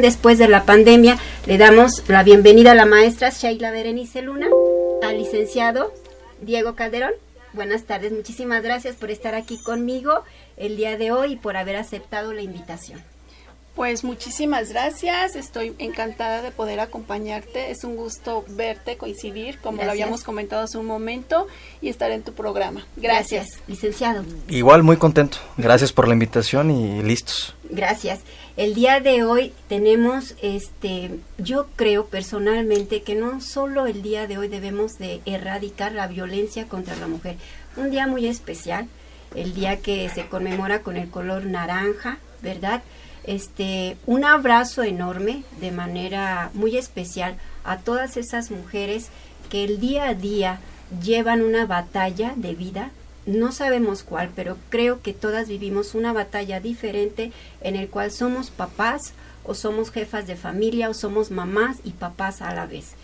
después de la pandemia. Le damos la bienvenida a la maestra Sheila Berenice Luna, al licenciado Diego Calderón. Buenas tardes, muchísimas gracias por estar aquí conmigo el día de hoy y por haber aceptado la invitación. Pues muchísimas gracias, estoy encantada de poder acompañarte, es un gusto verte, coincidir, como lo habíamos comentado hace un momento, y estar en tu programa. Gracias. licenciado. Igual, muy contento, gracias por la invitación y listos. Gracias. El día de hoy tenemos, este, yo creo personalmente que no solo el día de hoy debemos de erradicar la violencia contra la mujer, un día muy especial, el día que se conmemora con el color naranja, ¿verdad? Este, un abrazo enorme de manera muy especial a todas esas mujeres que el día a día llevan una batalla de vida. No sabemos cuál, pero creo que todas vivimos una batalla diferente en el cual somos papás o somos jefas de familia o somos mamás y papás a la vez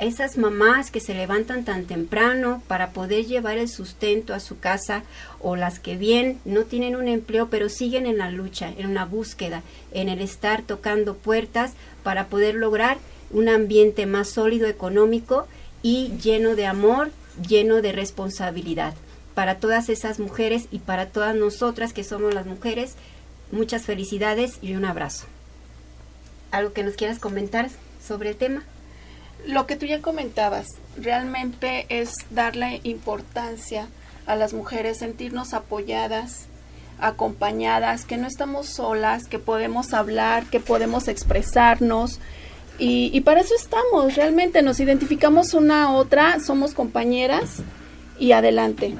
esas mamás que se levantan tan temprano para poder llevar el sustento a su casa o las que bien no tienen un empleo pero siguen en la lucha, en una búsqueda, en el estar tocando puertas para poder lograr un ambiente más sólido económico y lleno de amor, lleno de responsabilidad. Para todas esas mujeres y para todas nosotras que somos las mujeres, muchas felicidades y un abrazo. ¿Algo que nos quieras comentar sobre el tema? Lo que tú ya comentabas, realmente es darle importancia a las mujeres, sentirnos apoyadas, acompañadas, que no estamos solas, que podemos hablar, que podemos expresarnos. Y, para eso estamos, realmente nos identificamos una a otra, somos compañeras y adelante,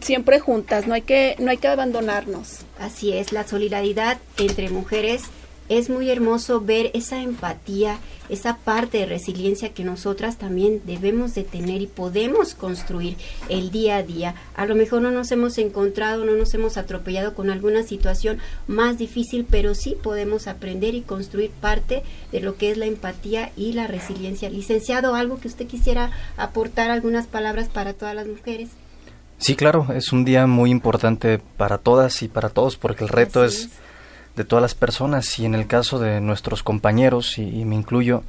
siempre juntas, no hay que, no hay que abandonarnos. Así es, la solidaridad entre mujeres es muy hermoso ver esa empatía, esa parte de resiliencia que nosotras también debemos de tener y podemos construir el día a día. A lo mejor no nos hemos encontrado, no nos hemos atropellado con alguna situación más difícil, pero sí podemos aprender y construir parte de lo que es la empatía y la resiliencia. Licenciado, algo que usted quisiera aportar algunas palabras para todas las mujeres. Sí, claro, es un día muy importante para todas y para todos porque el reto es de todas las personas y en el caso de nuestros compañeros, y, me incluyo,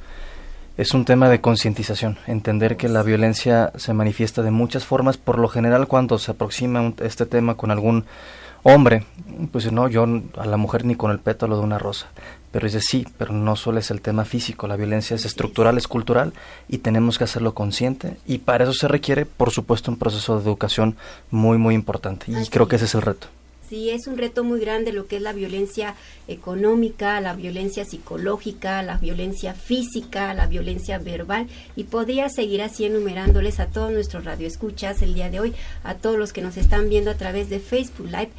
es un tema de concientización, entender que la violencia se manifiesta de muchas formas, por lo general cuando se aproxima este tema con algún hombre, pues no, yo a la mujer ni con el pétalo de una rosa, pero dice sí, pero no solo es el tema físico, la violencia es estructural, es cultural y tenemos que hacerlo consciente y para eso se requiere, por supuesto, un proceso de educación muy, muy importante y creo que ese es el reto. Sí, es un reto muy grande lo que es la violencia económica, la violencia psicológica, la violencia física, la violencia verbal y podría seguir así enumerándoles a todos nuestros radioescuchas el día de hoy, a todos los que nos están viendo a través de Facebook Live,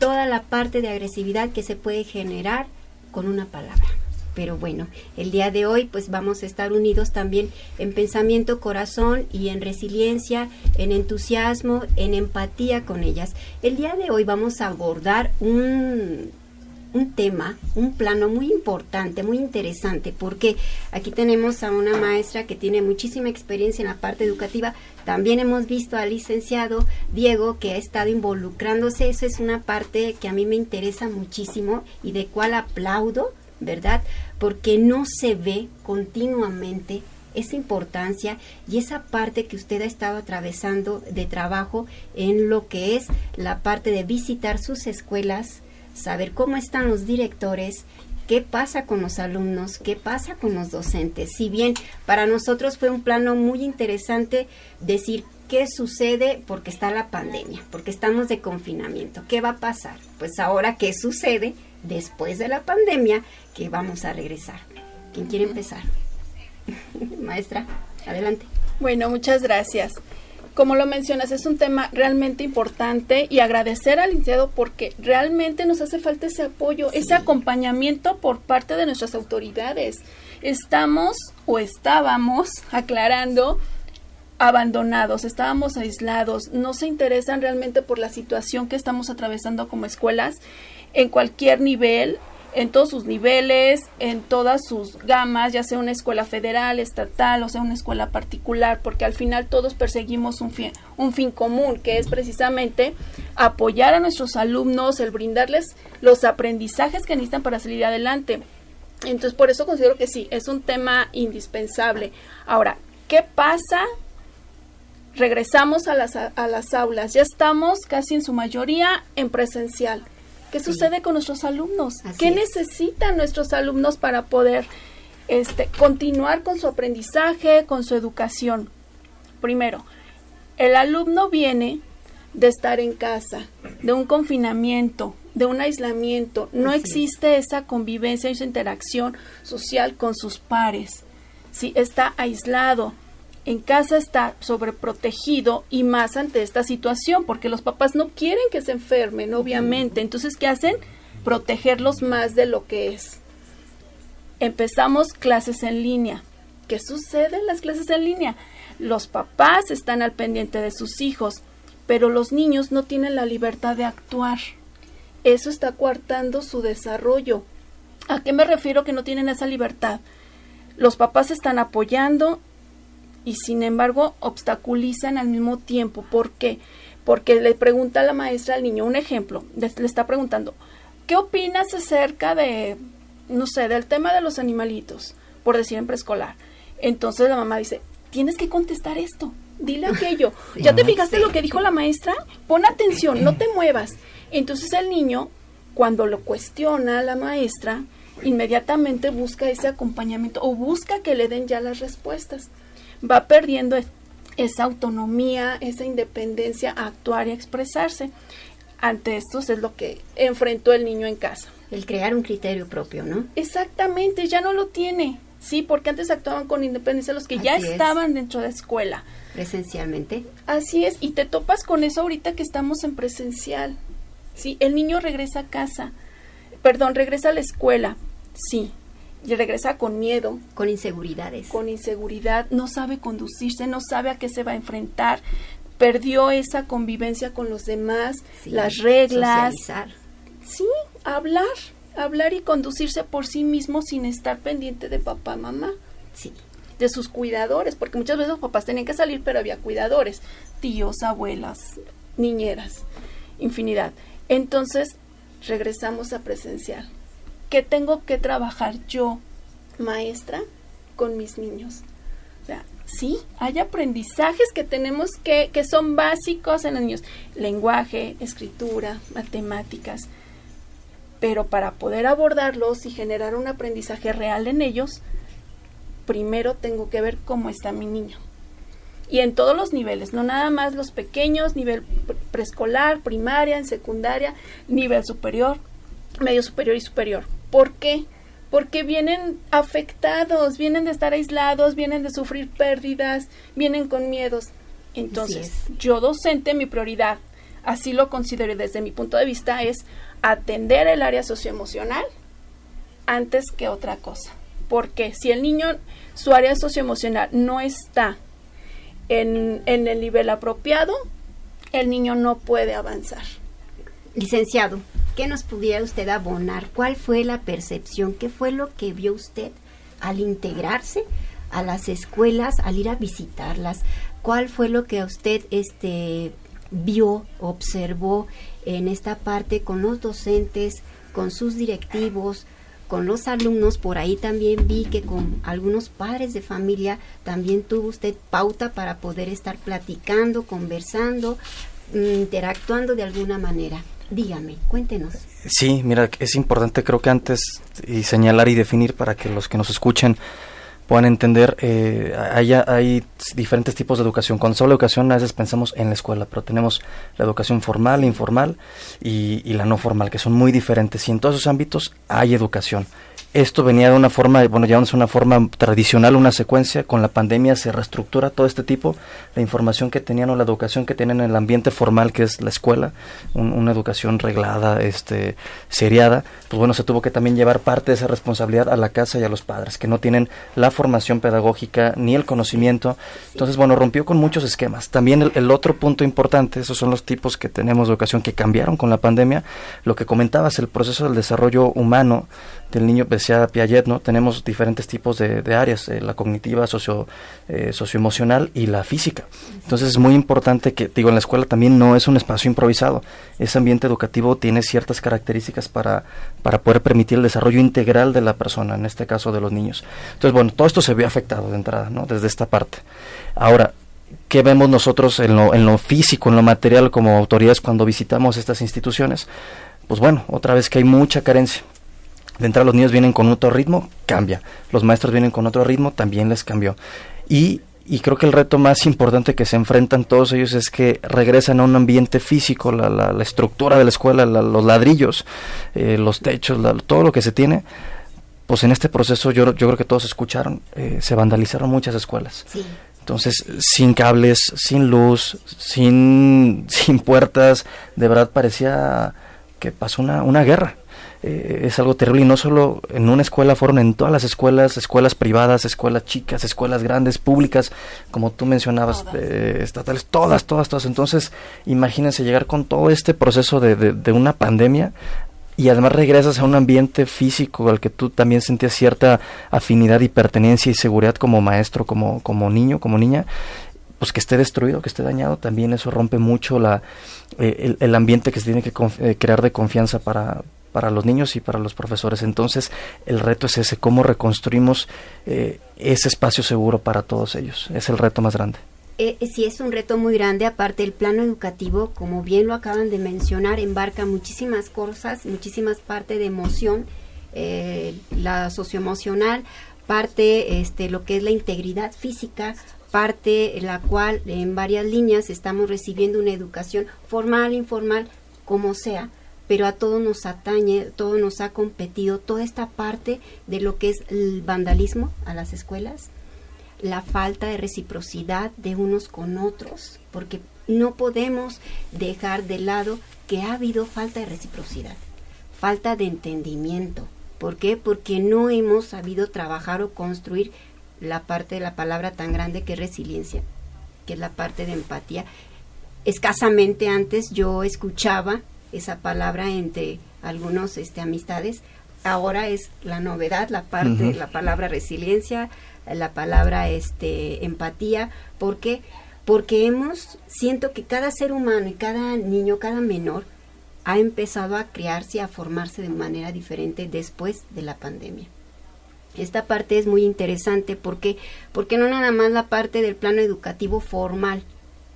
toda la parte de agresividad que se puede generar con una palabra. Pero bueno, el día de hoy pues vamos a estar unidos también en pensamiento, corazón y en resiliencia, en entusiasmo, en empatía con ellas. El día de hoy vamos a abordar un, un tema, un plano muy importante, muy interesante, porque aquí tenemos a una maestra que tiene muchísima experiencia en la parte educativa. También hemos visto al licenciado Diego que ha estado involucrándose. Eso es una parte que a mí me interesa muchísimo y de cual aplaudo ¿verdad? Porque no se ve continuamente esa importancia y esa parte que usted ha estado atravesando de trabajo en lo que es la parte de visitar sus escuelas, saber cómo están los directores, qué pasa con los alumnos, qué pasa con los docentes. Si bien para nosotros fue un plano muy interesante decir qué sucede porque está la pandemia, porque estamos de confinamiento, qué va a pasar. Pues ahora, ¿qué sucede? Después de la pandemia que vamos a regresar. ¿Quién quiere empezar? Maestra, adelante. Bueno, muchas gracias. Como lo mencionas, es un tema realmente importante y agradecer al licenciado porque realmente nos hace falta ese apoyo, ese acompañamiento por parte de nuestras autoridades. Estamos o estábamos aclarando abandonados, estábamos aislados, no se interesan realmente por la situación que estamos atravesando como escuelas en cualquier nivel, en todos sus niveles, en todas sus gamas, ya sea una escuela federal, estatal, o sea una escuela particular, porque al final todos perseguimos un fin, un fin común, que es precisamente apoyar a nuestros alumnos, el brindarles los aprendizajes que necesitan para salir adelante. Entonces, por eso considero que sí, es un tema indispensable. Ahora, ¿qué pasa? Regresamos a las, a las aulas, ya estamos casi en su mayoría en presencial. ¿Qué sucede con nuestros alumnos? ¿Qué necesitan nuestros alumnos para poder este, continuar con su aprendizaje, con su educación? Primero, el alumno viene de estar en casa, de un confinamiento, de un aislamiento. No existe esa convivencia, esa interacción social con sus pares. Si está aislado, en casa está sobreprotegido y más ante esta situación, porque los papás no quieren que se enfermen, obviamente. Entonces, ¿qué hacen? Protegerlos más de lo que es. Empezamos clases en línea. ¿Qué sucede en las clases en línea? Los papás están al pendiente de sus hijos, pero los niños no tienen la libertad de actuar eso está coartando su desarrollo. ¿A qué me refiero que no tienen esa libertad? Los papás están apoyando y sin embargo obstaculizan al mismo tiempo. ¿Por qué? Porque le pregunta a la maestra al niño, un ejemplo, le, está preguntando, ¿qué opinas acerca de, no sé, del tema de los animalitos, por decir en preescolar? Entonces la mamá dice, tienes que contestar esto, dile aquello. ¿Ya te fijaste lo que dijo la maestra? Pon atención, no te muevas. Entonces el niño, cuando lo cuestiona a la maestra, inmediatamente busca ese acompañamiento o busca que le den ya las respuestas. Va perdiendo esa autonomía, esa independencia a actuar y a expresarse. Ante esto es lo que enfrentó el niño en casa. El crear un criterio propio, ¿no? Exactamente, ya no lo tiene. Sí, porque antes actuaban con independencia los que ya estaban dentro de escuela. Presencialmente. Así es, y te topas con eso ahorita que estamos en presencial. Sí, el niño regresa a casa, perdón, regresa a la escuela, sí, y regresa con miedo. Con inseguridades. Con inseguridad, no sabe conducirse, no sabe a qué se va a enfrentar, perdió esa convivencia con los demás, las reglas. Socializar. Sí, hablar, hablar y conducirse por sí mismo sin estar pendiente de papá, mamá. Sí. De sus cuidadores, porque muchas veces los papás tenían que salir, pero había cuidadores, tíos, abuelas, niñeras, infinidad. Entonces, regresamos a presencial. ¿Qué tengo que trabajar yo, maestra, con mis niños? O sea, sí, hay aprendizajes que tenemos que, que son básicos en los niños. Lenguaje, escritura, matemáticas. Pero para poder abordarlos y generar un aprendizaje real en ellos, primero tengo que ver cómo está mi niño y en todos los niveles, no nada más los pequeños, nivel preescolar, primaria, en secundaria, nivel superior, medio superior y superior. ¿Por qué? Porque vienen afectados, vienen de estar aislados, vienen de sufrir pérdidas, vienen con miedos. Entonces, yo docente, mi prioridad, así lo considero desde mi punto de vista, es atender el área socioemocional antes que otra cosa. Porque si el niño, su área socioemocional no está en, el nivel apropiado, el niño no puede avanzar. Licenciado, ¿qué nos pudiera usted abonar? ¿Cuál fue la percepción? ¿Qué fue lo que vio usted al integrarse a las escuelas, al ir a visitarlas? ¿Cuál fue lo que usted este, vio, observó en esta parte con los docentes, con sus directivos, con los alumnos, por ahí también vi que con algunos padres de familia también tuvo usted pauta para poder estar platicando, conversando, mm, interactuando de alguna manera. Dígame, cuéntenos. Sí, mira, es importante creo que antes y señalar y definir para que los que nos escuchen puedan entender, eh, hay, hay, diferentes tipos de educación. Cuando se habla de educación, a veces pensamos en la escuela, pero tenemos la educación formal, informal y, y la no formal, que son muy diferentes. Y en todos esos ámbitos hay educación esto venía de una forma, bueno, llamándose una forma tradicional, una secuencia, con la pandemia se reestructura todo este tipo, la información que tenían o la educación que tenían en el ambiente formal que es la escuela, una educación reglada, este, seriada, pues bueno, se tuvo que también llevar parte de esa responsabilidad a la casa y a los padres, que no tienen la formación pedagógica ni el conocimiento, entonces bueno, rompió con muchos esquemas. También el, el otro punto importante, esos son los tipos que tenemos de educación que cambiaron con la pandemia, lo que comentabas, el proceso del desarrollo humano del niño, pues decía Piaget, ¿no? Tenemos diferentes tipos de, áreas, eh, la cognitiva, socio, eh, socioemocional y la física. Entonces es muy importante que, digo, en la escuela también no es un espacio improvisado. Ese ambiente educativo tiene ciertas características para, para poder permitir el desarrollo integral de la persona, en este caso de los niños. Entonces, bueno, todo esto se ve afectado de entrada, ¿no? Desde esta parte. Ahora, ¿qué vemos nosotros en lo, en lo físico, en lo material como autoridades cuando visitamos estas instituciones? Pues bueno, otra vez que hay mucha carencia de entrada los niños vienen con otro ritmo, cambia. Los maestros vienen con otro ritmo, también les cambió. Y, y creo que el reto más importante que se enfrentan todos ellos es que regresan a un ambiente físico, la, la, estructura de la escuela, los ladrillos, eh, los techos, todo lo que se tiene. Pues en este proceso yo, yo creo que todos escucharon, eh, se vandalizaron muchas escuelas. Entonces, sin cables, sin luz, sin, sin puertas, de verdad parecía que pasó una, una guerra. Eh, es algo terrible. Y no solo en una escuela, fueron en todas las escuelas, escuelas privadas, escuelas chicas, escuelas grandes, públicas, como tú mencionabas, eh, estatales, todas, todas, todas. Entonces, imagínense llegar con todo este proceso de, de, una pandemia y además regresas a un ambiente físico al que tú también sentías cierta afinidad y pertenencia y seguridad como maestro, como, como niño, como niña, pues que esté destruido, que esté dañado, también eso rompe mucho la, eh, el, ambiente que se tiene que crear de confianza para, para los niños y para los profesores. Entonces, el reto es ese, cómo reconstruimos eh, ese espacio seguro para todos ellos. Es el reto más grande. Eh, eh, sí, es un reto muy grande. Aparte, el plano educativo, como bien lo acaban de mencionar, embarca muchísimas cosas, muchísimas partes de emoción, la socioemocional, parte este, lo que es la integridad física, parte la cual en varias líneas estamos recibiendo una educación formal, informal, como sea pero a todos nos atañe, todo nos ha competido, toda esta parte de lo que es el vandalismo a las escuelas, la falta de reciprocidad de unos con otros, porque no podemos dejar de lado que ha habido falta de reciprocidad, falta de entendimiento. ¿Por qué? Porque no hemos sabido trabajar o construir la parte de la palabra tan grande que es resiliencia, que es la parte de empatía. Escasamente antes yo escuchaba esa palabra entre algunos este, amistades. Ahora es la novedad, la parte, la palabra resiliencia, la palabra este, empatía. ¿Por qué? Porque hemos, siento que cada ser humano y cada niño, cada menor, ha empezado a crearse, a formarse de manera diferente después de la pandemia. Esta parte es muy interesante porque, porque no nada más la parte del plano educativo formal,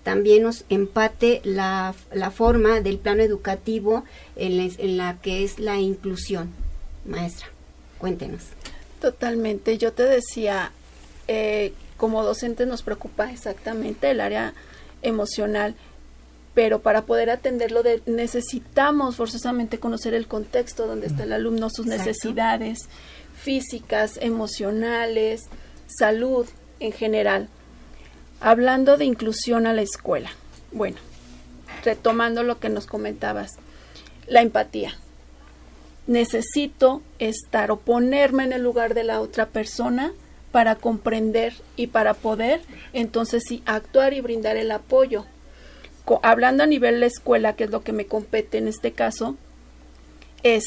también nos empate la, la forma del plano educativo en, la que es la inclusión. Maestra, cuéntenos. Totalmente. Yo te decía, eh, como docentes nos preocupa exactamente el área emocional, pero para poder atenderlo necesitamos forzosamente conocer el contexto donde está el alumno, sus necesidades físicas, emocionales, salud en general. Hablando de inclusión a la escuela. Bueno, retomando lo que nos comentabas, la empatía. Necesito estar o ponerme en el lugar de la otra persona para comprender y para poder entonces sí actuar y brindar el apoyo. hablando a nivel de la escuela, que es lo que me compete en este caso, es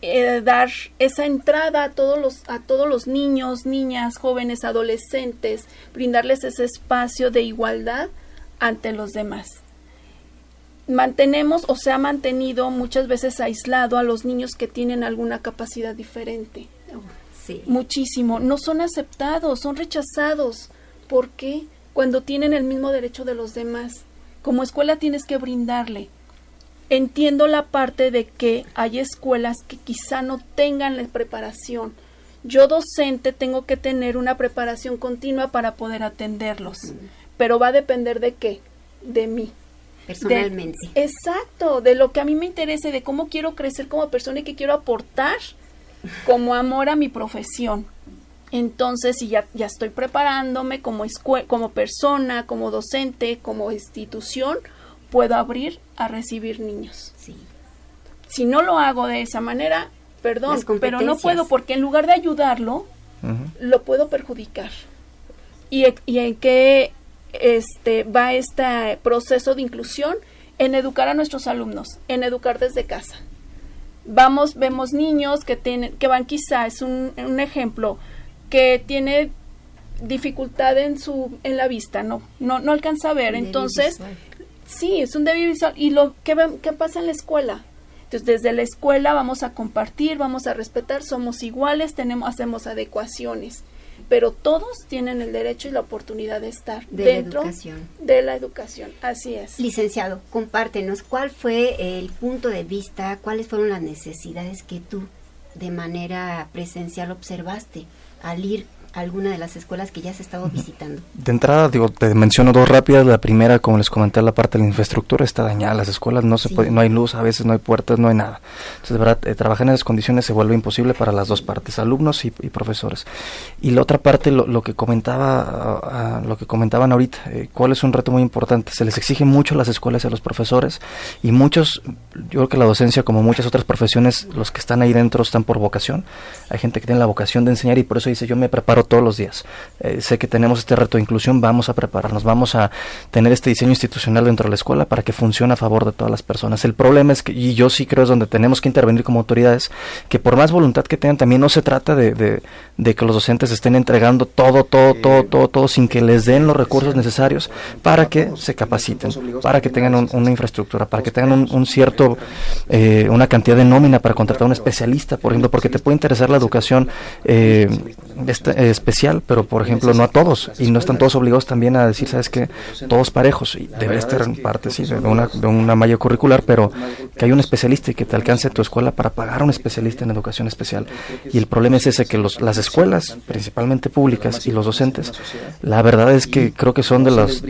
eh, dar esa entrada a todos los a todos los niños, niñas, jóvenes, adolescentes, brindarles ese espacio de igualdad ante los demás. Mantenemos o se ha mantenido muchas veces aislado a los niños que tienen alguna capacidad diferente. Sí. Muchísimo. No son aceptados, son rechazados. ¿Por qué? Cuando tienen el mismo derecho de los demás. Como escuela tienes que brindarle Entiendo la parte de que hay escuelas que quizá no tengan la preparación. Yo docente tengo que tener una preparación continua para poder atenderlos, pero va a depender de qué, de mí. Personalmente. exacto, de lo que a mí me interese, de cómo quiero crecer como persona y qué quiero aportar como amor a mi profesión. Entonces, si ya, ya estoy preparándome como, como persona, como docente, como institución, puedo abrir a recibir niños. Sí. Si no lo hago de esa manera, perdón, pero no puedo porque en lugar de ayudarlo, lo puedo perjudicar. ¿Y, ¿Y, en qué este, va este proceso de inclusión? En educar a nuestros alumnos, en educar desde casa. vamos, vemos niños que tienen, que van quizá, es un, un ejemplo, que tiene dificultad en su, en la vista, no, no, no alcanza a ver, entonces, sí, es un débil visual, y lo, ¿qué, ¿qué pasa en la escuela? Entonces, desde la escuela vamos a compartir, vamos a respetar, somos iguales, tenemos, hacemos adecuaciones pero todos tienen el derecho y la oportunidad de estar dentro de la educación. Así es. Licenciado, compártenos cuál fue el punto de vista, cuáles fueron las necesidades que tú de manera presencial observaste al ir alguna de las escuelas que ya se estaba visitando? De entrada, digo, te menciono dos rápidas. La primera, como les comenté, la parte de la infraestructura está dañada. Las escuelas no se puede, no hay luz, a veces no hay puertas, no hay nada. Entonces, de verdad, eh, trabajar en esas condiciones se vuelve imposible para las dos partes, alumnos y, profesores. Y la otra parte, lo, que comentaba, lo que comentaban ahorita, eh, cuál es un reto muy importante. Se les exige mucho a las escuelas y a los profesores y muchos, yo creo que la docencia, como muchas otras profesiones, los que están ahí dentro están por vocación. Hay gente que tiene la vocación de enseñar y por eso dice, yo me preparo todos los días. Eh, sé que tenemos este reto de inclusión, vamos a prepararnos, vamos a tener este diseño institucional dentro de la escuela para que funcione a favor de todas las personas. El problema es que, y yo sí creo es donde tenemos que intervenir como autoridades, que por más voluntad que tengan, también no se trata de, de, que los docentes estén entregando todo, todo, todo, todo, todo, sin que les den los recursos necesarios para que se capaciten, para que tengan una infraestructura, para que tengan un, cierto, eh, una cantidad de nómina para contratar a un especialista, por ejemplo, porque te puede interesar la educación eh, especial, pero por ejemplo no a todos y no están todos obligados también a decir, sabes que todos parejos y debe estar en parte sí, de una, de una malla curricular, pero que hay un especialista y que te alcance tu escuela para pagar a un especialista en educación especial. Y el problema es ese que los, las escuelas, principalmente públicas y los docentes, la verdad es que creo que son de los,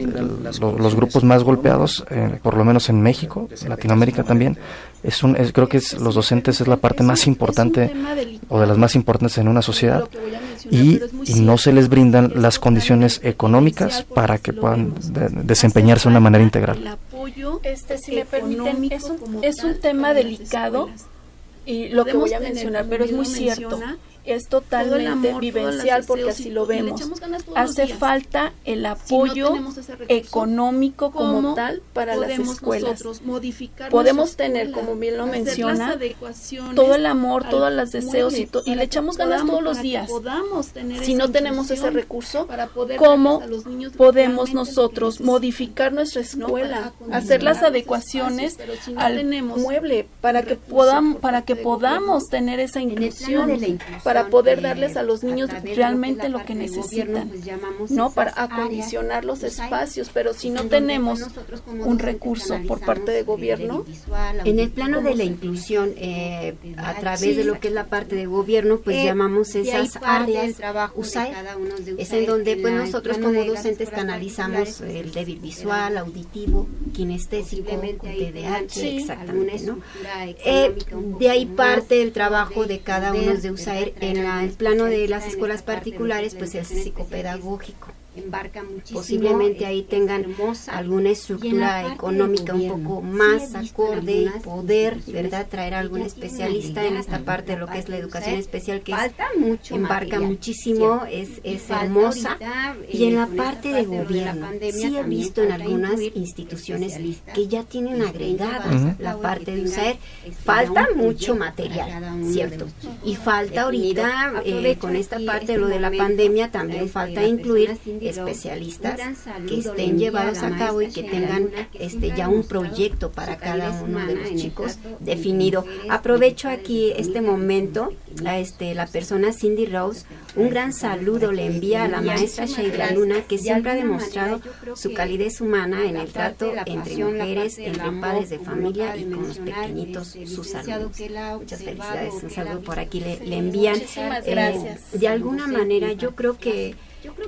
los, grupos más golpeados, eh, por lo menos en México, Latinoamérica también, es un, creo que es, los docentes es la parte más importante o de las más importantes en una sociedad y, no se les brindan las condiciones económicas para que puedan desempeñarse de una manera integral. Este, si me permiten, es un, es un tema delicado y lo que voy a mencionar, pero es muy cierto es totalmente vivencial porque así lo vemos. Hace falta el apoyo económico como tal para las escuelas. Podemos tener, como bien lo menciona, todo el amor, todos los deseos y, y, le echamos ganas todos los días. Si no tenemos ese recurso, ¿cómo podemos nosotros modificar nuestra escuela, hacer las adecuaciones al mueble para que podamos para que podamos tener esa inclusión, para para poder darles a los niños realmente lo que necesitan, ¿no? Para acondicionar los espacios, pero si no tenemos un recurso por parte de gobierno. En el plano de la inclusión, eh, a través de lo que es la parte de gobierno, pues llamamos esas áreas USAID, es en donde pues nosotros como docentes canalizamos el débil visual, auditivo, kinestésico, TDAH, exactamente, ¿no? Eh, de ahí parte el trabajo de cada uno de USAID en el plano de las escuelas particulares, pues es psicopedagógico embarca Posiblemente ahí tengan alguna estructura económica un poco más acorde y poder, ¿verdad?, traer a algún especialista en esta parte de lo que es la educación especial que embarca muchísimo, es, es hermosa. Y en la parte de gobierno, sí he visto en algunas instituciones que ya tienen agregada la parte de USAER. Falta mucho material, ¿cierto? Y falta ahorita, eh, con esta parte de lo de la pandemia, también falta incluir especialistas que estén llevados a cabo y que tengan este ya un proyecto para cada uno de los chicos definido. Aprovecho aquí este momento a este la persona Cindy Rose, un gran saludo le envía a la maestra Sheila Luna que siempre ha demostrado su calidez humana en el trato entre mujeres, entre padres de familia y con los pequeñitos, sus alumnos. Muchas felicidades, un saludo por aquí le, le envían. Eh, de alguna manera yo creo que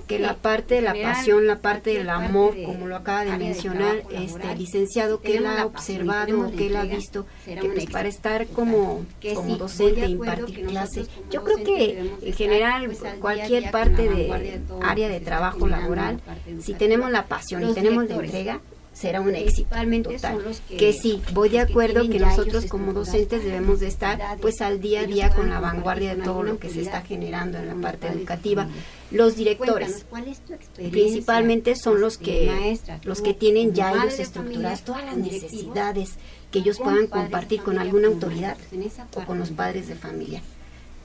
que la parte de la pasión, la parte del amor, como lo acaba de mencionar este licenciado, que él ha observado, que él ha visto, que pues para estar como, como docente, impartir clase, yo creo que en general cualquier parte de área de trabajo laboral, si tenemos la pasión y tenemos la entrega, será un éxito total. Que, sí, voy de acuerdo que nosotros como docentes debemos de estar pues al día a día con la vanguardia de todo lo que se está generando en la parte educativa. Los directores, principalmente son los que los que tienen ya ellos estructuradas todas las necesidades que ellos puedan compartir con alguna autoridad o con los padres de familia.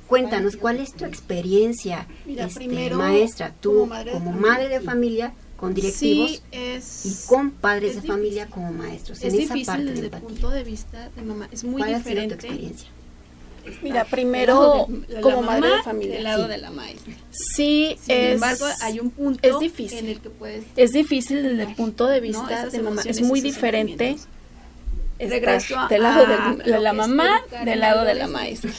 Cuéntanos, ¿cuál es tu experiencia, este, maestra, tú como madre de familia, con directivos y con padres de familia como maestros. Es difícil desde el punto de vista de mamá, es muy diferente. tu experiencia? Mira, primero como madre de familia, del lado de la maestra. Sí, Sin es, embargo, hay un punto es difícil. en el que puedes Es difícil desde el punto de vista de mamá, es muy diferente regreso del lado de la mamá, del lado de la maestra.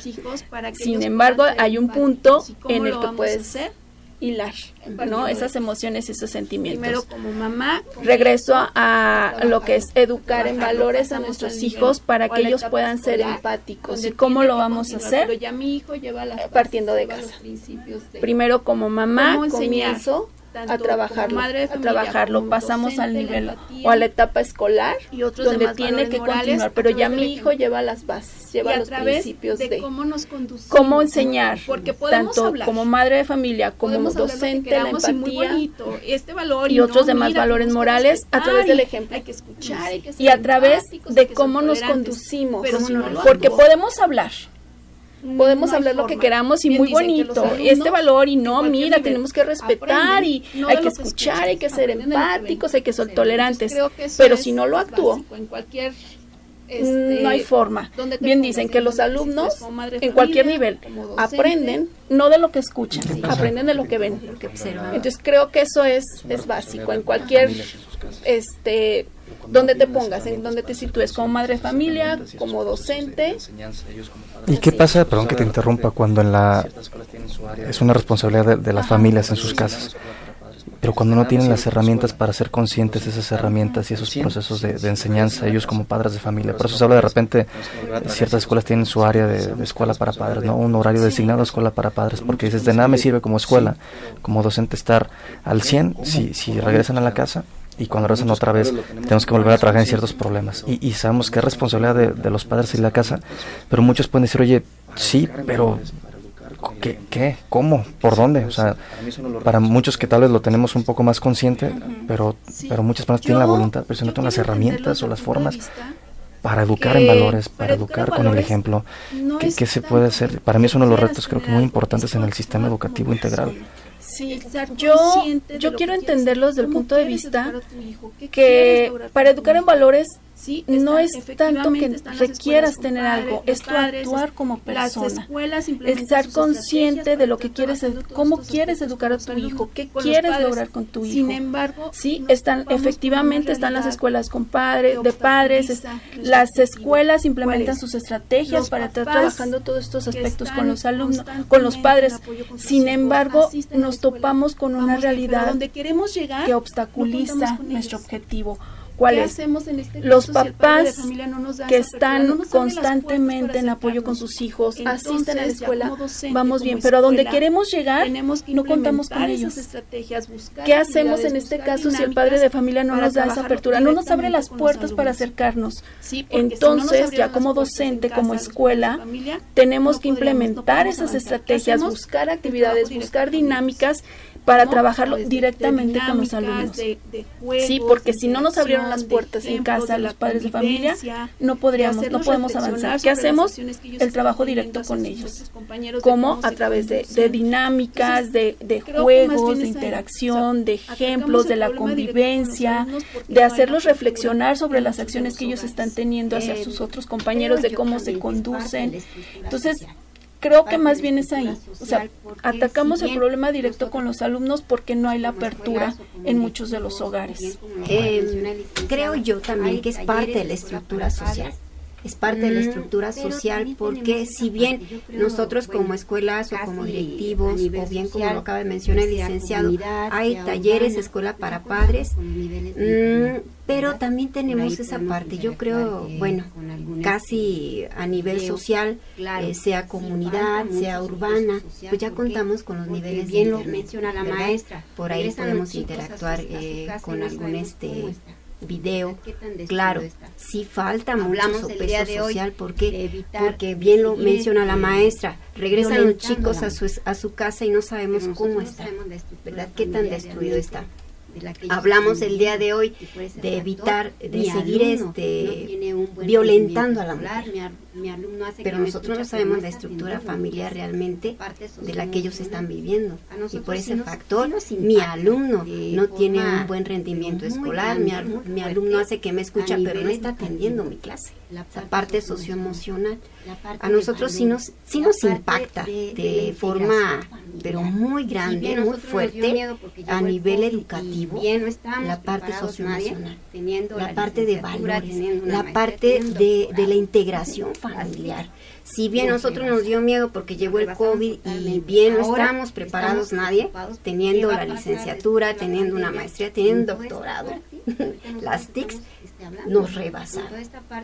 Sin embargo, hay un punto en el que puedes ser hilar, ¿no? Esas emociones y esos sentimientos. Primero como mamá. Regreso a, lo que es educar en valores a nuestros hijos para que ellos puedan ser empáticos. ¿Y cómo lo vamos a hacer? Partiendo de casa. Primero como mamá comienzo a trabajarlo, a trabajarlo. Pasamos al nivel o a la etapa escolar, donde tiene que continuar, pero ya mi hijo lleva las bases, lleva los principios de, cómo nos cómo enseñar, porque tanto como madre de familia, como docente, la empatía este valor y, otros demás valores morales a través del ejemplo. que escuchar, y a través de cómo nos conducimos, porque podemos hablar podemos hablar lo que queramos y muy bonito este valor y no, mira, tenemos que respetar y hay que escuchar, hay que ser empáticos, hay que ser tolerantes, pero si no lo actúo, este, no hay forma. Bien dicen que los alumnos en cualquier nivel aprenden no de lo que escuchan, aprenden de lo que ven. Entonces creo que eso es, es básico en cualquier este donde te pongas, en donde te sitúes como madre de familia, como docente. ¿Y qué pasa, perdón que te interrumpa, cuando en la es una responsabilidad de, las familias en sus casas? Pero cuando no tienen las herramientas para ser conscientes de esas herramientas y esos procesos de, enseñanza, ellos como padres de familia. Por eso se habla de repente, ciertas escuelas tienen su área de, escuela para padres, ¿no? Un horario designado a escuela para padres, porque dices, de nada me sirve como escuela, como docente estar al 100 si, si regresan a la casa y cuando regresan otra vez tenemos que volver a trabajar en ciertos problemas. Y, sabemos que es responsabilidad de, los padres y la casa, pero muchos pueden decir, oye, sí, pero ¿qué? qué ¿Cómo? ¿Por dónde? O sea, para muchos que tal vez lo tenemos un poco más consciente, pero, pero muchas personas tienen la voluntad, pero si no tienen las herramientas o las formas para educar en valores, para educar con el ejemplo, ¿qué, ¿qué se puede hacer? Para mí es uno de los retos creo que muy importantes en el sistema educativo integral. Sí, yo, yo quiero entenderlos desde el punto de vista que para educar en valores no es tanto que requieras tener algo, es tu actuar como persona. Estar consciente de lo que quieres, cómo quieres educar a tu hijo, qué quieres lograr con tu hijo. Sin embargo, sí, están efectivamente están las escuelas con padres, de padres, las escuelas implementan sus estrategias para estar trabajando todos estos aspectos con los alumnos, con los padres. Sin embargo, nos topamos con una realidad que obstaculiza nuestro objetivo ¿Cuál es? Este los papás que están constantemente en apoyo con sus hijos, asisten a la escuela, vamos bien, pero a donde queremos llegar no contamos con ellos. ¿Qué hacemos en este caso si el padre de familia no nos da esa apertura, no nos abre las puertas para acercarnos? Entonces, ya como docente, como escuela, tenemos que implementar esas estrategias, buscar actividades, buscar dinámicas para trabajarlo directamente con los alumnos. sí, porque si no nos abrieron las puertas en casa los padres de familia, no podríamos, no podemos avanzar. ¿Qué hacemos? El trabajo directo con ellos. como A través de, dinámicas, de, de juegos, de interacción, de ejemplos, de la convivencia, de hacerlos reflexionar sobre las acciones que ellos están teniendo hacia sus otros compañeros, de cómo se conducen. Entonces, creo que más bien es ahí. O sea, atacamos el problema directo con los alumnos porque no hay la apertura en muchos de los hogares. Eh, creo yo también que es parte de la estructura social es parte de la mm, estructura social porque si bien nosotros como escuelas o como directivos o bien como lo acaba de mencionar el licenciado hay talleres escuela para padres mm, pero también tenemos esa parte yo creo bueno casi a nivel social eh, sea comunidad sea urbana pues ya contamos con los niveles bien lo menciona la maestra por ahí podemos interactuar eh, con algún este video, claro, sí falta mucho peso social porque porque bien lo menciona la maestra, regresan los chicos a su a su casa y no sabemos cómo está, ¿verdad? ¿Qué tan destruido está? Hablamos el día de hoy de evitar, de seguir este violentando a la mujer. Pero nosotros no sabemos la estructura familiar realmente de la que ellos están viviendo. Y por ese factor, mi alumno no tiene un buen rendimiento escolar, mi, mi alumno hace que me escucha, pero no está atendiendo mi clase. La parte socioemocional. A nosotros sí nos, sí nos impacta de forma, pero muy grande, muy fuerte, a nivel educativo, la parte socioemocional, la parte de valores, la parte de, de la integración familiar. Si bien nosotros nos dio miedo porque llegó el COVID y bien no estábamos preparados nadie, teniendo la licenciatura, teniendo una maestría, teniendo un doctorado, las TICs nos rebasaron,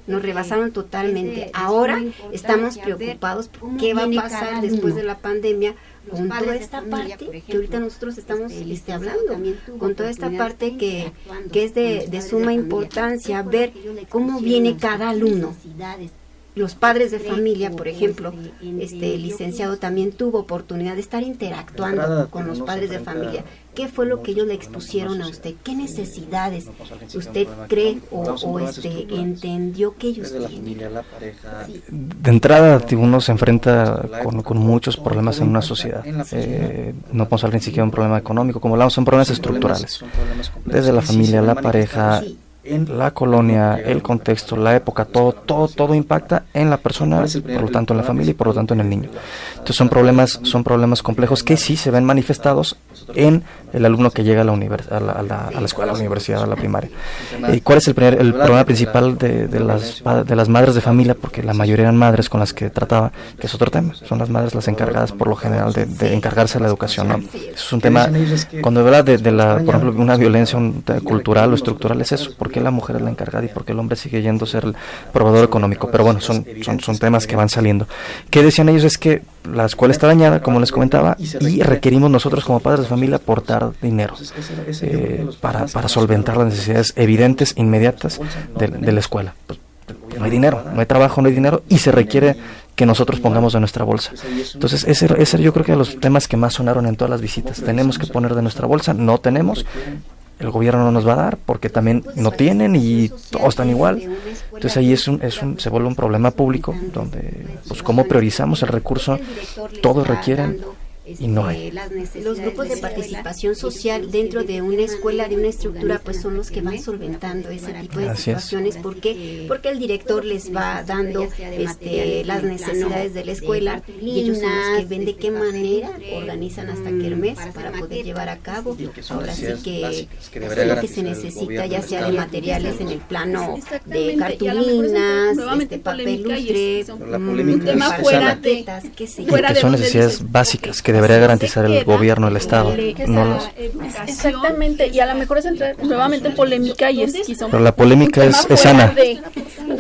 nos rebasaron totalmente. Ahora estamos preocupados por qué va a pasar después de la pandemia con toda esta parte que ahorita nosotros estamos este, hablando, con toda esta parte que, que es de, de suma importancia, ver cómo viene cada alumno los padres de familia, por ejemplo, este licenciado también tuvo oportunidad de estar interactuando con los padres de familia. ¿Qué fue lo que ellos le expusieron a usted? ¿Qué necesidades usted cree o, este, entendió que ellos tienen? De entrada, uno se enfrenta con, muchos problemas en una sociedad. Eh, no podemos hablar ni siquiera de un problema económico, como hablamos, son problemas estructurales. Desde la familia, la pareja, la colonia, el contexto, la época, todo, todo, todo impacta en la persona, por lo tanto en la familia y por lo tanto en el niño. Entonces son problemas, son problemas complejos que sí se ven manifestados en el alumno que llega a la, a la, a la, a la escuela, a la universidad, a la primaria. ¿Y cuál es el, primer, el problema principal de, de, las, de las madres de familia? Porque la mayoría eran madres con las que trataba, que es otro tema. Son las madres las encargadas por lo general de, de encargarse de la educación. ¿no? Eso es un tema, cuando habla de, de la, por ejemplo, una violencia cultural o estructural, es eso. ¿Por qué la mujer es la encargada y por qué el hombre sigue yendo a ser el probador económico? Pero bueno, son, son, son temas que van saliendo. ¿Qué decían ellos? Es que la escuela está dañada, como les comentaba, y requerimos nosotros como padres de familia aportar dinero eh, para, para solventar las necesidades evidentes, inmediatas de, la escuela. Pues, no hay dinero, no hay trabajo, no hay dinero y se requiere que nosotros pongamos de nuestra bolsa. Entonces, ese, ese yo creo que los temas que más sonaron en todas las visitas. Tenemos que poner de nuestra bolsa, no tenemos, el gobierno no nos va a dar porque también no tienen y todos están igual. Entonces ahí es un, es un, se vuelve un problema público donde, pues, cómo priorizamos el recurso, todos requieren y no hay. Este, los grupos de participación social dentro de una escuela, de una estructura, pues son los que van solventando ese tipo de situaciones. ¿Por qué? Porque el director les va dando este, las necesidades de la escuela y ellos son los que ven de qué manera organizan hasta mes para poder llevar a cabo. Ahora sí que lo que se necesita, ya sea de materiales en el plano de cartulinas, este papel lustre, que son necesidades básicas que debería garantizar el gobierno, el Estado. No Exactamente, y a lo mejor es entrar nuevamente en polémica y es Pero la polémica es, sana.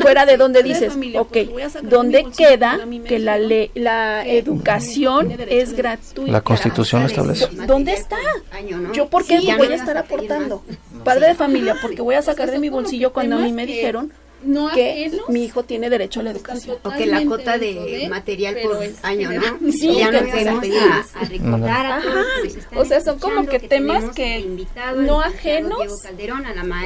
fuera de donde dices, ok, ¿dónde queda que la, la educación es gratuita? La Constitución establece. ¿Dónde está? ¿Yo por qué voy a estar aportando? Padre de familia, porque voy a sacar de mi bolsillo cuando a mí me dijeron no que mi hijo tiene derecho a la educación. O que la cuota de material por año, ¿no? Sí, ya no podemos a, a recordar a O sea, son como que temas que no ajenos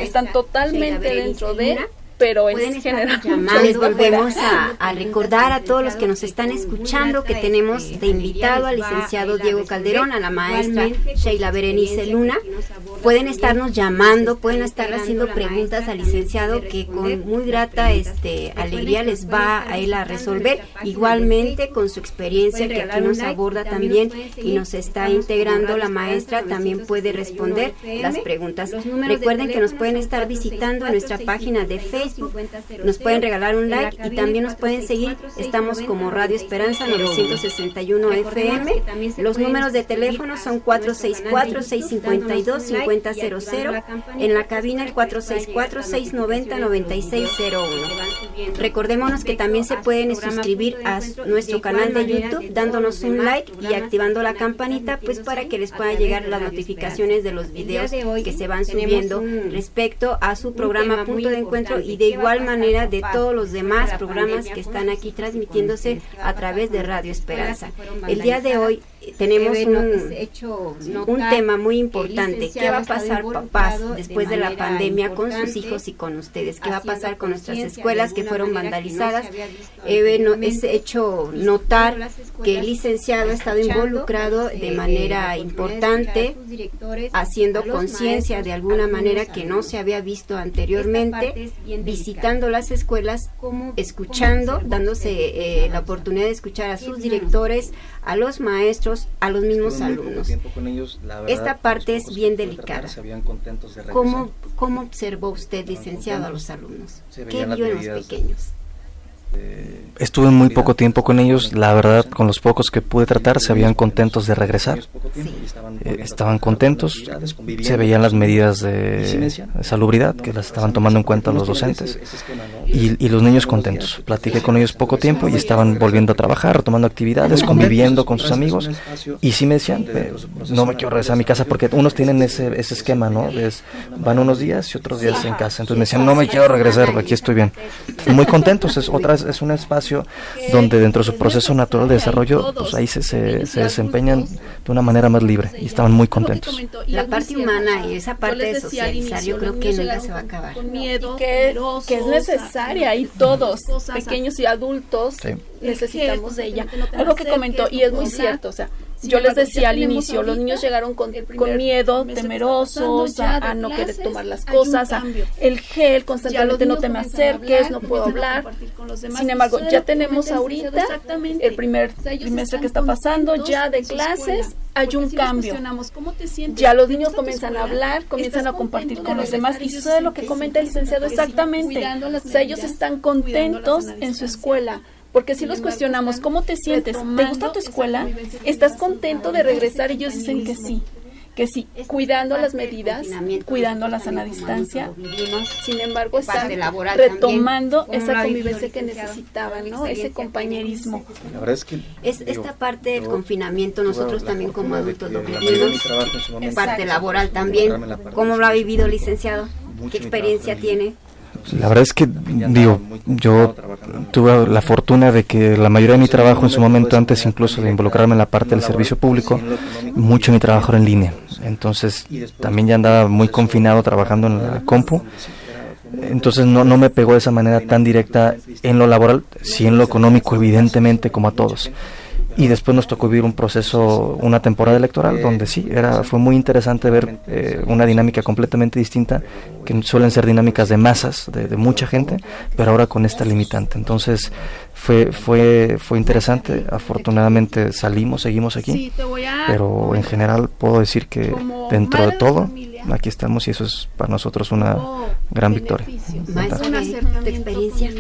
están totalmente dentro de pero es general. Les volvemos a, recordar a todos los que nos están escuchando que tenemos de invitado al licenciado Diego Calderón, a la maestra Sheila Berenice Luna. Pueden estarnos llamando, pueden estar haciendo preguntas al licenciado que con muy grata este, alegría les va a él a resolver. Igualmente con su experiencia que aquí nos aborda también y nos está integrando la maestra, también puede responder las preguntas. Recuerden que nos pueden estar visitando en nuestra página de Facebook Facebook, nos pueden regalar un like y también nos pueden seguir. Estamos como Radio Esperanza 961 FM. Los números de teléfono son 464-652-5000. En la cabina el 464-690-9601. Recordémonos que también se pueden suscribir a nuestro canal de YouTube dándonos un like y activando la campanita pues para que les pueda llegar las notificaciones de los videos que se van subiendo respecto a su programa Punto de Encuentro y de igual manera de todos los demás programas que están aquí transmitiéndose a través de Radio Esperanza. El día de hoy tenemos un, un tema muy importante. ¿Qué va a pasar, papás, después de la pandemia con sus hijos y con ustedes? ¿Qué va a pasar con nuestras escuelas que fueron vandalizadas? He hecho notar que el licenciado ha estado involucrado de manera importante, haciendo conciencia de alguna manera que no se había visto anteriormente, visitando las escuelas, escuchando, dándose eh, la oportunidad de escuchar a sus directores, a los maestros, a los mismos alumnos. Esta parte es bien delicada. ¿Cómo, ¿Cómo observó usted, licenciado, a los alumnos? ¿Qué vio en los pequeños? Estuve muy poco tiempo con ellos, la verdad, con los pocos que pude tratar, se habían contentos de regresar. Eh, estaban contentos, se veían las medidas de salubridad que las estaban tomando en cuenta los docentes. y, los niños contentos. Platiqué con ellos poco tiempo y estaban volviendo a trabajar, retomando actividades, conviviendo con sus amigos. y sí me decían, no me quiero regresar a mi casa porque unos tienen ese, ese esquema, ¿no? van unos días y otros días en casa. Entonces me decían, no me quiero regresar, aquí estoy bien. Muy contentos, es otra es un espacio donde dentro de su proceso natural de desarrollo, pues ahí se, se, se desempeñan de una manera más libre y estaban muy contentos. La parte humana y esa parte de socializar, yo creo que nunca se va a acabar. que, que es necesaria y todos, pequeños y adultos, necesitamos de ella. Algo que comentó, y es muy cierto, o sea, yo les decía al inicio, los niños llegaron con, con miedo, temerosos, a, no querer tomar las cosas, a el gel, constantemente no te me acerques, no puedo hablar. Sin embargo, ya tenemos ahorita el primer trimestre que está pasando, ya de clases, hay un cambio. Ya los niños comienzan a hablar, comienzan a compartir con los demás y eso es lo que comenta el licenciado exactamente. O sea, ellos están contentos en su escuela porque si los cuestionamos, ¿cómo te sientes? ¿Te gusta tu escuela? ¿Estás contento de regresar? Ellos dicen que sí que sí, cuidando las medidas, cuidando la sana distancia, sin embargo están retomando esa convivencia que necesitaban, ¿no? Ese compañerismo. La verdad es que es esta parte del confinamiento nosotros también como adultos lo vivimos, parte laboral también. ¿Cómo lo ha vivido, licenciado? ¿Qué experiencia tiene? La verdad es que, digo, yo tuve la fortuna de que la mayoría de mi trabajo en su momento, antes incluso de involucrarme en la parte del servicio público, mucho de mi trabajo era en línea. Entonces también ya andaba muy confinado trabajando en la compu. Entonces no, no me pegó de esa manera tan directa en lo laboral, sí en lo económico, evidentemente, como a todos y después nos tocó vivir un proceso, una temporada electoral donde sí, era fue muy interesante ver eh, una dinámica completamente distinta, que suelen ser dinámicas de masas, de, mucha gente, pero ahora con esta limitante. Entonces fue fue fue interesante. Afortunadamente salimos, seguimos aquí, pero en general puedo decir que dentro de todo aquí estamos y eso es para nosotros una gran victoria. experiencia?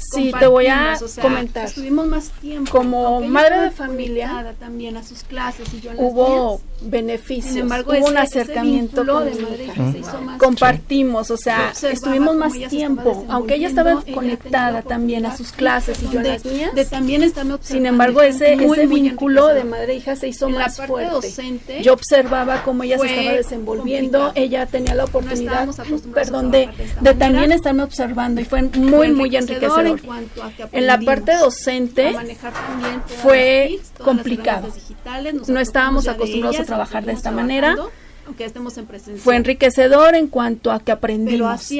Sí, te voy a comentar. Estuvimos más tiempo. Como madre de familia, también a sus clases y yo hubo beneficios. Sin embargo, hubo un acercamiento con mi hija. Compartimos, o sea, estuvimos más tiempo, aunque ella estaba conectada también a sus clases y yo a las mías. De también Sin embargo, ese, ese vínculo de madre e hija se hizo más fuerte. Yo observaba cómo ella se estaba desenvolviendo, ella tenía la oportunidad, perdón, de, de también estarme observando y fue muy, muy enriquecedor en la parte docente fue complicado. No estábamos acostumbrados a trabajar de esta manera estemos en Fue enriquecedor en cuanto a que aprendimos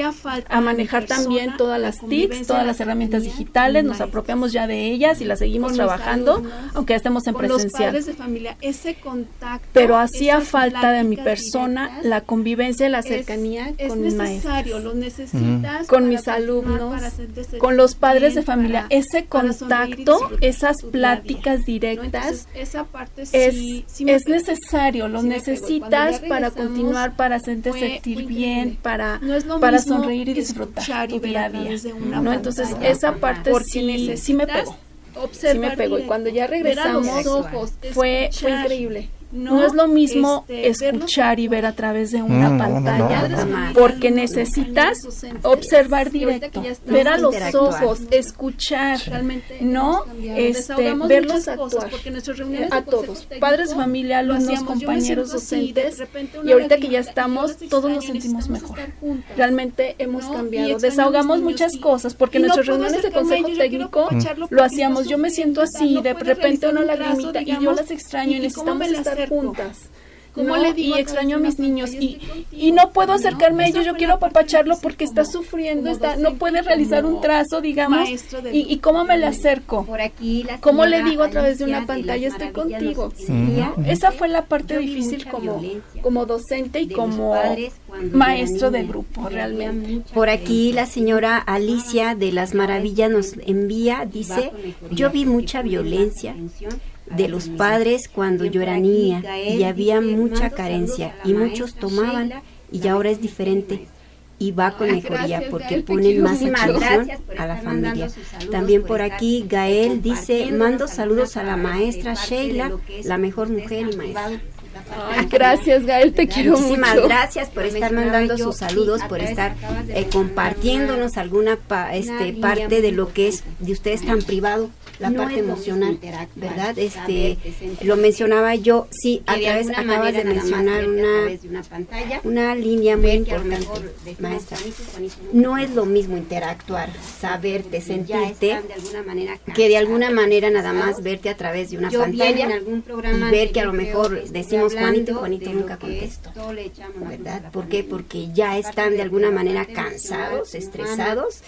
a manejar también todas las TICs, todas las herramientas digitales, nos apropiamos ya de ellas y las seguimos trabajando, aunque estemos en de familia, ese contacto, Pero hacía falta de mi persona la convivencia y la cercanía con mis maestros, con mis alumnos, con los padres de familia. Ese contacto, esas pláticas directas, es, es necesario, lo necesitas para para continuar, para hacerte sentir bien, para, para sonreír y disfrutar tu día a día. ¿no? Entonces, esa parte sí, sí me pegó. Sí me pegó. Y cuando ya regresamos, fue, fue increíble. No, es lo mismo este, escuchar y ver a través de una pantalla, porque necesitas observar directo, ver a los ojos, escuchar, no este, verlos actuar. A todos, padres familia, alumnos, compañeros docentes, y ahorita que ya estamos, todos nos sentimos mejor. Realmente hemos cambiado, desahogamos muchas cosas, porque nuestras reuniones de consejo técnico lo hacíamos. Yo me siento así, de repente una lagrimita, y yo las extraño y necesitamos estar juntas. ¿Cómo le digo y extraño a mis niños. Y, y no puedo acercarme a ellos, yo quiero apapacharlo porque está sufriendo, está, no puede realizar un trazo, digamos, y, y cómo me le acerco, cómo le digo a través de una pantalla, estoy contigo. Esa fue la parte difícil como, como docente y como maestro de grupo, realmente. Por aquí la señora Alicia de las Maravillas nos envía, dice, yo vi mucha violencia de los padres cuando yo era niña y había mucha carencia y muchos tomaban y ahora es diferente y va con mejoría porque ponen más atención a la familia. También por aquí Gael dice, mando saludos a la maestra Sheila, la mejor mujer y maestra. gracias Gael, te quiero Muchísimas gracias por estar mandando sus saludos, por estar eh, compartiéndonos alguna este, parte de lo que es de ustedes tan privado la parte emocional, ¿verdad? Este, lo mencionaba yo, sí, a través, acabas de mencionar una, una línea muy importante, maestra. No es lo mismo interactuar, saberte, sentirte, que de alguna manera nada más verte a través de una pantalla y ver que a lo mejor decimos Juanito, Juanito nunca contestó, ¿verdad? ¿Por qué? Porque ya están de alguna manera cansados, estresados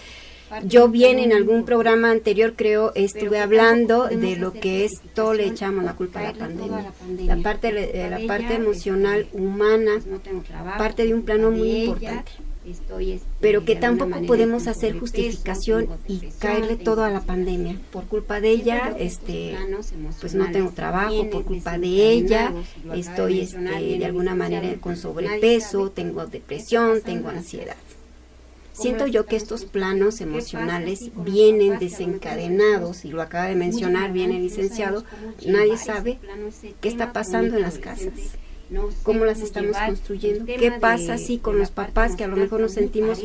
yo bien en algún programa anterior creo estuve hablando de lo que es todo le echamos la culpa a la pandemia. La parte la parte emocional humana, parte de un plano muy importante. Pero que tampoco podemos hacer justificación y caerle todo a la pandemia. Por culpa de ella, este, pues no tengo trabajo, por culpa de ella, estoy este, de alguna manera con sobrepeso, tengo depresión, tengo ansiedad. Siento yo que estos planos emocionales vienen desencadenados, y lo acaba de mencionar bien el licenciado, nadie sabe qué está pasando en las casas cómo las estamos construyendo, qué pasa así con los papás que a lo mejor nos sentimos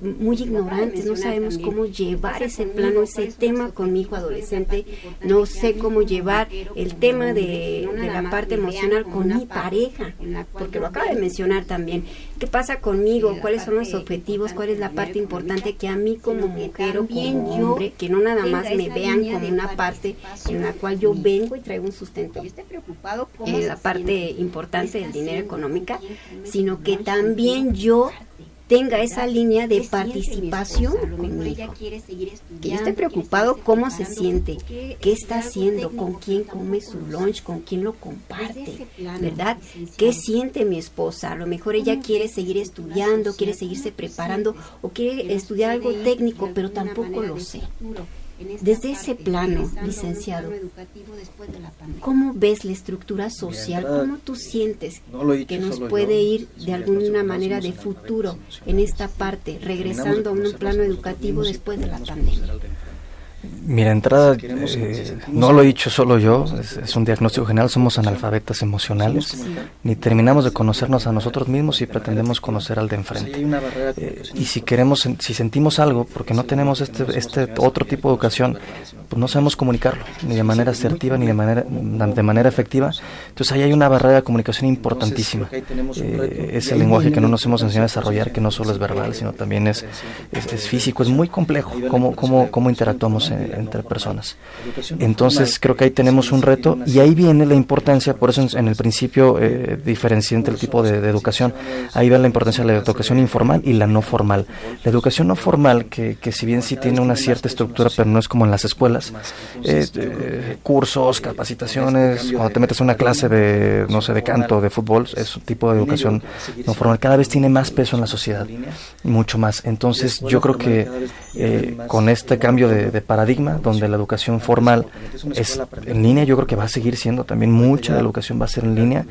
muy ignorantes, no sabemos cómo llevar ese plano, ese tema con mi hijo adolescente, no sé cómo llevar el tema de, la parte emocional con mi pareja, porque lo acaba de mencionar también. ¿Qué pasa conmigo? ¿Cuáles son los objetivos? ¿Cuál es la parte importante que a mí como mujer o como hombre, que no nada más me vean como una parte en la cual yo vengo y traigo un sustento? en la parte importante del dinero económica, sino que también yo tenga esa línea de participación conmigo. Que yo esté preocupado cómo se siente, qué está haciendo, con quién come su lunch, con quién lo comparte, ¿verdad? ¿Qué siente mi esposa? A lo mejor ella quiere seguir estudiando, quiere seguirse preparando o quiere estudiar algo técnico, pero tampoco lo sé. Desde ese plano, licenciado, ¿cómo ves la estructura social? ¿Cómo tú sientes que nos puede ir de alguna manera de futuro en esta parte, regresando a un plano educativo después de la pandemia? Mira, entrada, eh, no lo he dicho solo yo, es, un diagnóstico general, somos analfabetas emocionales, ni terminamos de conocernos a nosotros mismos y pretendemos conocer al de enfrente. Eh, y si queremos, si sentimos algo, porque no tenemos este, este otro tipo de educación, pues no sabemos comunicarlo, ni de manera asertiva, ni de manera, de manera efectiva. Entonces ahí hay una barrera de comunicación importantísima. Eh, es el lenguaje que no nos hemos enseñado a desarrollar, que no solo es verbal, sino también es, es, físico, es muy complejo cómo, cómo, cómo interactuamos entre personas. Entonces creo que ahí tenemos un reto y ahí viene la importancia, por eso en, el principio eh, diferencié entre el tipo de, educación, ahí va la importancia de la educación informal y la no formal. La educación no formal, que, que si bien sí tiene una cierta estructura, pero no es como en las escuelas, eh, eh, cursos, capacitaciones, cuando te metes a una clase de, no sé, de canto, de fútbol, es un tipo de educación no formal, cada vez tiene más peso en la sociedad, mucho más. Entonces yo creo que eh, con este cambio de, paradigma, donde la educación formal es en línea, yo creo que va a seguir siendo también mucha la educación va a ser en línea.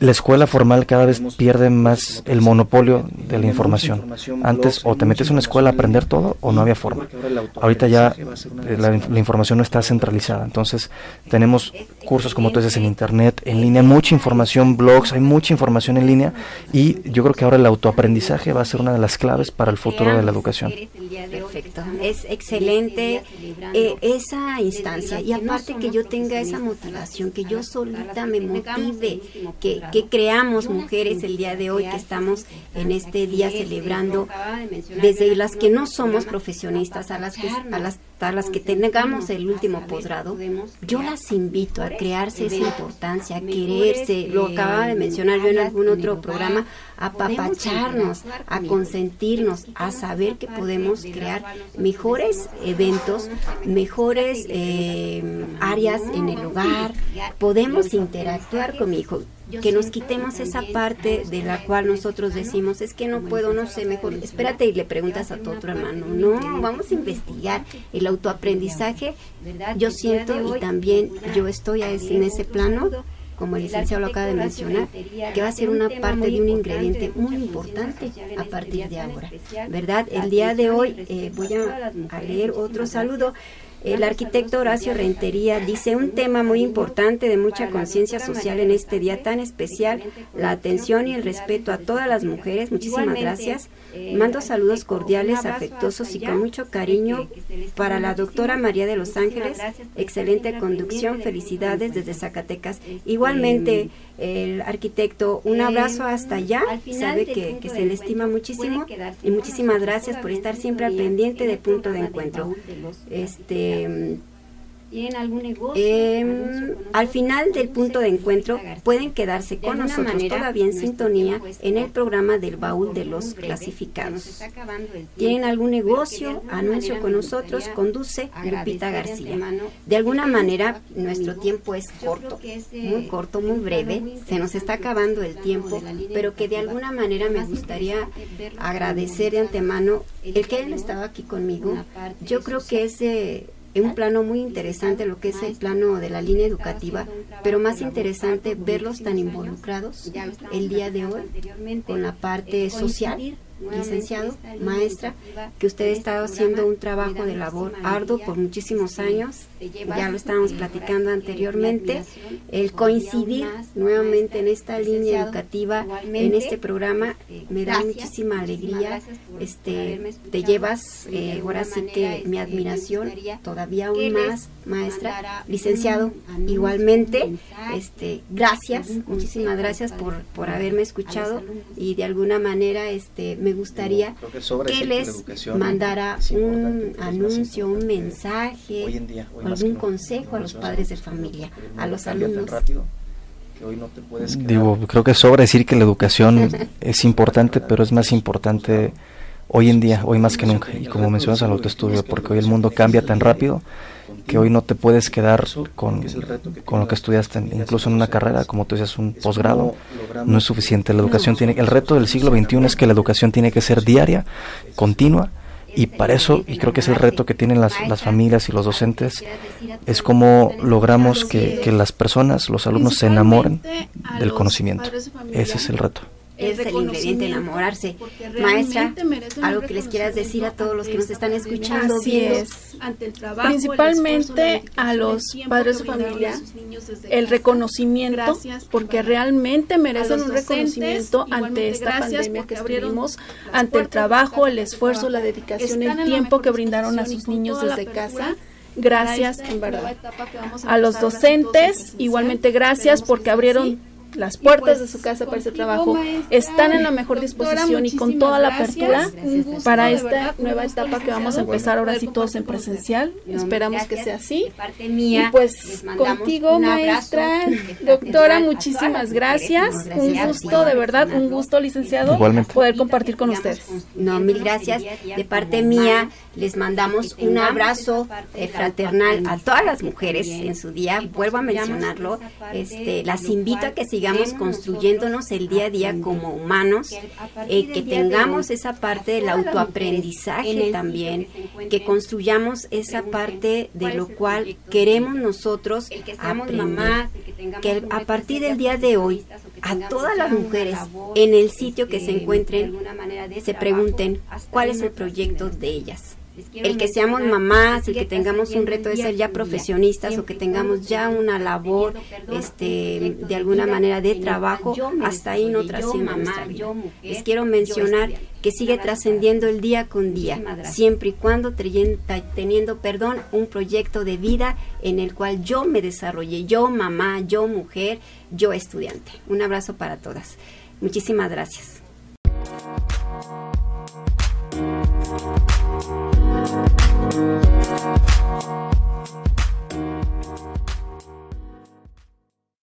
La escuela formal cada vez pierde más el monopolio de la información. Antes o te metes en una escuela a aprender todo o no había forma. Ahorita ya la, la información no está centralizada. Entonces tenemos cursos como tú dices en internet, en línea, mucha información, blogs, hay mucha información en línea y yo creo que ahora el autoaprendizaje va a ser una de las claves para el futuro de la educación. Perfecto, es excelente eh, esa instancia. y aparte que yo tenga esa motivación, que yo solita me motive, que, que creamos mujeres el día de hoy que estamos en este día celebrando, desde las que no somos profesionistas a las que, a las, las que tengamos el último posgrado, yo las invito a crearse esa importancia, a quererse, lo acababa de mencionar yo en algún otro programa, a papacharnos, a consentirnos, a saber que podemos crear mejores eventos, mejores eh, áreas en el hogar, podemos interactuar con mi hijo que nos quitemos esa parte de la cual nosotros decimos, es que no puedo, no sé, mejor espérate y le preguntas a tu otro hermano. No, vamos a investigar. El autoaprendizaje, yo siento y también yo estoy en ese plano como el licenciado lo acaba de mencionar, que va a ser una parte de un ingrediente muy importante a partir de ahora. ¿Verdad? El día de hoy eh, voy a, a leer otro saludo. El arquitecto Horacio Rentería dice un tema muy importante de mucha conciencia social en este día tan especial, la atención y el respeto a todas las mujeres. Muchísimas gracias. Mando saludos cordiales, afectuosos y con mucho cariño para la doctora María de Los Ángeles. Excelente conducción, felicidades desde Zacatecas. Igualmente, el arquitecto, un abrazo hasta allá. Sabe que, que se le estima muchísimo y muchísimas gracias por estar siempre al pendiente de punto de encuentro. Este ¿Tienen algún negocio? Em, al final del punto de encuentro pueden quedarse con nosotros todavía en sintonía en el programa del baúl de los clasificados. ¿Tienen algún negocio? Anuncio con nosotros, conduce Lupita García. De alguna manera nuestro tiempo es corto, muy corto, muy breve, se nos está acabando el tiempo, pero que de alguna manera me gustaría agradecer de antemano el que él estaba aquí conmigo. Yo creo que es un plano muy interesante lo que es el plano de la línea educativa, pero más interesante verlos tan involucrados el día de hoy con la parte social licenciado, maestra, que usted ha estado haciendo un trabajo de labor arduo por muchísimos años, ya lo estábamos platicando anteriormente, el coincidir nuevamente en esta línea educativa, en este programa, me da muchísima alegría, este, te llevas eh, ahora sí que mi admiración todavía aún más, maestra, licenciado, igualmente, este, gracias, muchísimas gracias por, por haberme escuchado y de alguna manera este, me gustaría que, les mandara un anuncio, un mensaje, algún consejo a los padres de familia, a los alumnos. Digo, creo que sobra decir que la educación es importante, pero es más importante hoy en día, hoy más que nunca. Y como mencionas al autoestudio, porque hoy el mundo cambia tan rápido que hoy no te puedes quedar con, con lo que estudiaste, incluso en una carrera, como tú dices, un posgrado, no es suficiente. La educación tiene, el reto del siglo XXI es que la educación tiene que ser diaria, continua, y para eso, y creo que es el reto que tienen las, las familias y los docentes, es cómo logramos que, que las personas, los alumnos, se enamoren del conocimiento. Ese es el reto es el ingrediente enamorarse. Maestra, algo que les quieras decir a todos los que nos están escuchando. Así es. Principalmente a los padres de familia, el reconocimiento, porque realmente merecen un reconocimiento ante esta pandemia que estuvimos, ante el trabajo, el esfuerzo, la dedicación, el tiempo que brindaron a sus niños desde casa gracias en verdad. A los docentes, igualmente gracias porque abrieron las puertas de su casa para ese trabajo están en la mejor disposición y con toda la apertura para esta nueva etapa que vamos a empezar ahora sí todos en presencial. Esperamos que sea así. Y pues contigo, maestra, doctora, muchísimas gracias. Un gusto, de verdad, un gusto, licenciado, poder compartir con ustedes. No, mil gracias. De parte mía, les mandamos un abrazo eh, fraternal a todas las mujeres en su día. Vuelvo a mencionarlo. Este, las invito a que sigamos construyéndonos el día a día como humanos, eh, que tengamos esa parte del autoaprendizaje también, que construyamos esa parte de lo cual queremos nosotros aprender, que a partir del día de hoy a todas las mujeres en el sitio que se encuentren se pregunten cuál es el proyecto de ellas el que seamos mamás, el que tengamos un reto de ser ya profesionistas o que tengamos ya una labor este de alguna manera de trabajo, hasta ahí no trasciende nuestra vida. Les quiero mencionar que sigue trascendiendo el día con día, siempre y cuando teniendo, perdón, un proyecto de vida en el cual yo me desarrolle, yo mamá, yo mujer, yo estudiante. Un abrazo para todas. Muchísimas gracias.